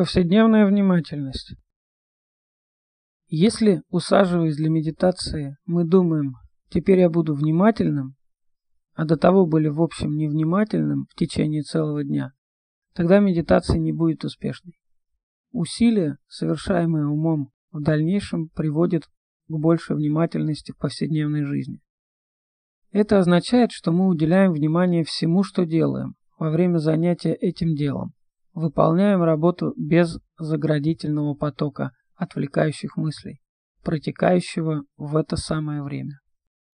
Повседневная внимательность. Если, усаживаясь для медитации, мы думаем «теперь я буду внимательным», а до того были в общем невнимательным в течение целого дня, тогда медитация не будет успешной. Усилия, совершаемые умом, в дальнейшем приводят к большей внимательности в повседневной жизни. Это означает, что мы уделяем внимание всему, что делаем, во время занятия этим делом. Выполняем работу без заградительного потока отвлекающих мыслей, протекающего в это самое время.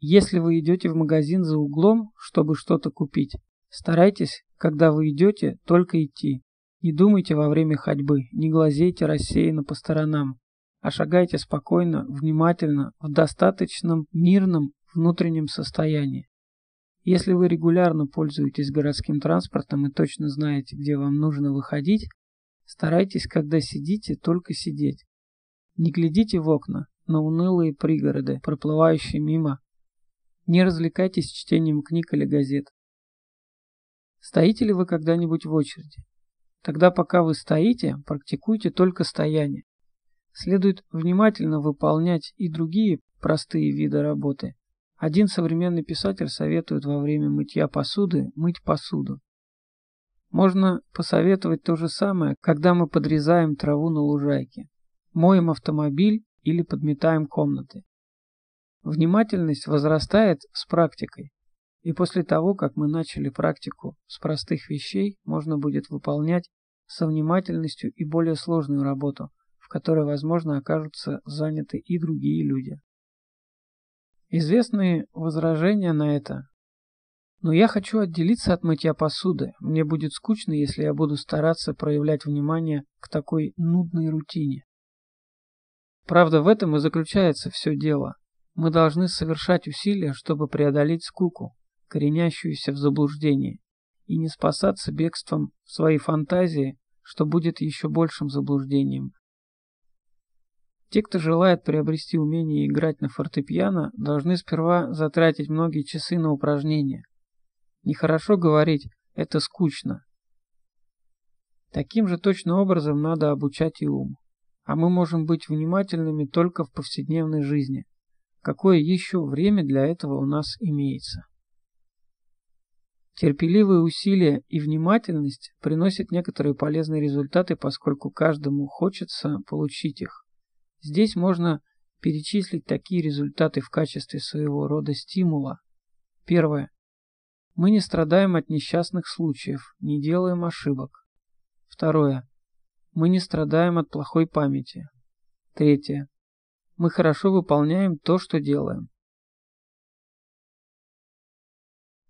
Если вы идете в магазин за углом, чтобы что-то купить, старайтесь, когда вы идете, только идти. Не думайте во время ходьбы, не глазейте рассеянно по сторонам, а шагайте спокойно, внимательно, в достаточном мирном внутреннем состоянии. Если вы регулярно пользуетесь городским транспортом и точно знаете, где вам нужно выходить, старайтесь, когда сидите, только сидеть. Не глядите в окна на унылые пригороды, проплывающие мимо. Не развлекайтесь чтением книг или газет. Стоите ли вы когда-нибудь в очереди? Тогда пока вы стоите, практикуйте только стояние. Следует внимательно выполнять и другие простые виды работы, один современный писатель советует во время мытья посуды мыть посуду. Можно посоветовать то же самое, когда мы подрезаем траву на лужайке, моем автомобиль или подметаем комнаты. Внимательность возрастает с практикой, и после того, как мы начали практику с простых вещей, можно будет выполнять со внимательностью и более сложную работу, в которой, возможно, окажутся заняты и другие люди. Известные возражения на это. Но я хочу отделиться от мытья посуды. Мне будет скучно, если я буду стараться проявлять внимание к такой нудной рутине. Правда, в этом и заключается все дело. Мы должны совершать усилия, чтобы преодолеть скуку, коренящуюся в заблуждении, и не спасаться бегством в своей фантазии, что будет еще большим заблуждением, те, кто желает приобрести умение играть на фортепиано, должны сперва затратить многие часы на упражнения. Нехорошо говорить «это скучно». Таким же точно образом надо обучать и ум. А мы можем быть внимательными только в повседневной жизни. Какое еще время для этого у нас имеется? Терпеливые усилия и внимательность приносят некоторые полезные результаты, поскольку каждому хочется получить их. Здесь можно перечислить такие результаты в качестве своего рода стимула. Первое. Мы не страдаем от несчастных случаев, не делаем ошибок. Второе. Мы не страдаем от плохой памяти. Третье. Мы хорошо выполняем то, что делаем.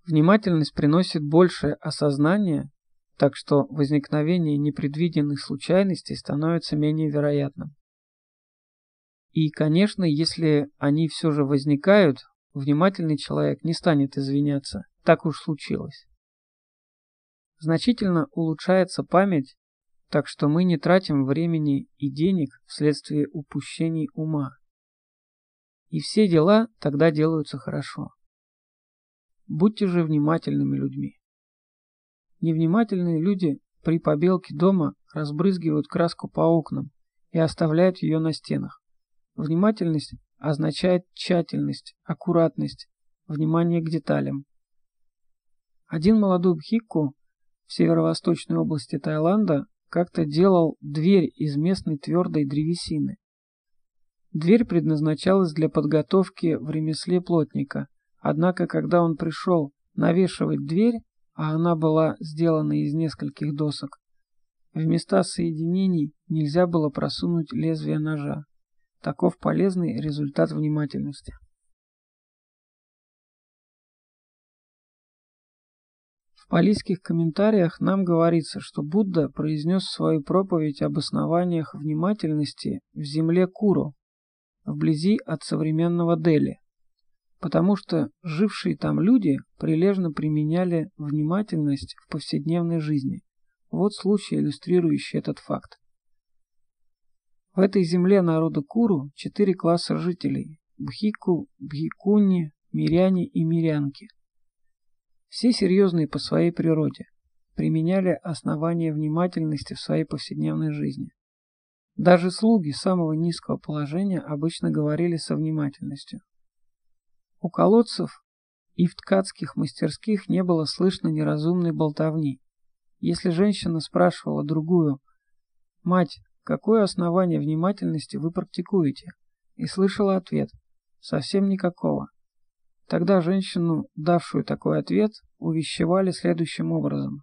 Внимательность приносит большее осознание, так что возникновение непредвиденных случайностей становится менее вероятным. И, конечно, если они все же возникают, внимательный человек не станет извиняться. Так уж случилось. Значительно улучшается память, так что мы не тратим времени и денег вследствие упущений ума. И все дела тогда делаются хорошо. Будьте же внимательными людьми. Невнимательные люди при побелке дома разбрызгивают краску по окнам и оставляют ее на стенах. Внимательность означает тщательность, аккуратность, внимание к деталям. Один молодой бхикку в северо-восточной области Таиланда как-то делал дверь из местной твердой древесины. Дверь предназначалась для подготовки в ремесле плотника, однако когда он пришел навешивать дверь, а она была сделана из нескольких досок, в места соединений нельзя было просунуть лезвие ножа. Таков полезный результат внимательности. В палийских комментариях нам говорится, что Будда произнес свою проповедь об основаниях внимательности в земле Куру, вблизи от современного Дели, потому что жившие там люди прилежно применяли внимательность в повседневной жизни. Вот случай, иллюстрирующий этот факт. В этой земле народа Куру четыре класса жителей – Бхику, Бхикуни, Миряне и Мирянки. Все серьезные по своей природе. применяли основания внимательности в своей повседневной жизни. Даже слуги самого низкого положения обычно говорили со внимательностью. У колодцев и в ткацких мастерских не было слышно неразумной болтовни. Если женщина спрашивала другую «Мать, какое основание внимательности вы практикуете?» и слышала ответ «Совсем никакого». Тогда женщину, давшую такой ответ, увещевали следующим образом.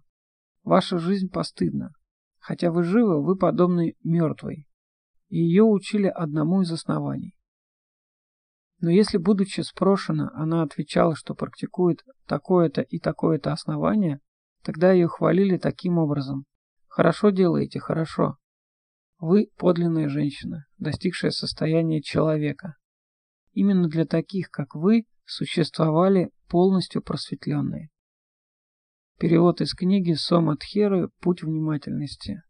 Ваша жизнь постыдна. Хотя вы живы, вы подобны мертвой. И ее учили одному из оснований. Но если, будучи спрошена, она отвечала, что практикует такое-то и такое-то основание, тогда ее хвалили таким образом. Хорошо делаете, хорошо. Вы подлинная женщина, достигшая состояния человека. Именно для таких, как вы, существовали полностью просветленные. Перевод из книги Сома Тхеры «Путь внимательности».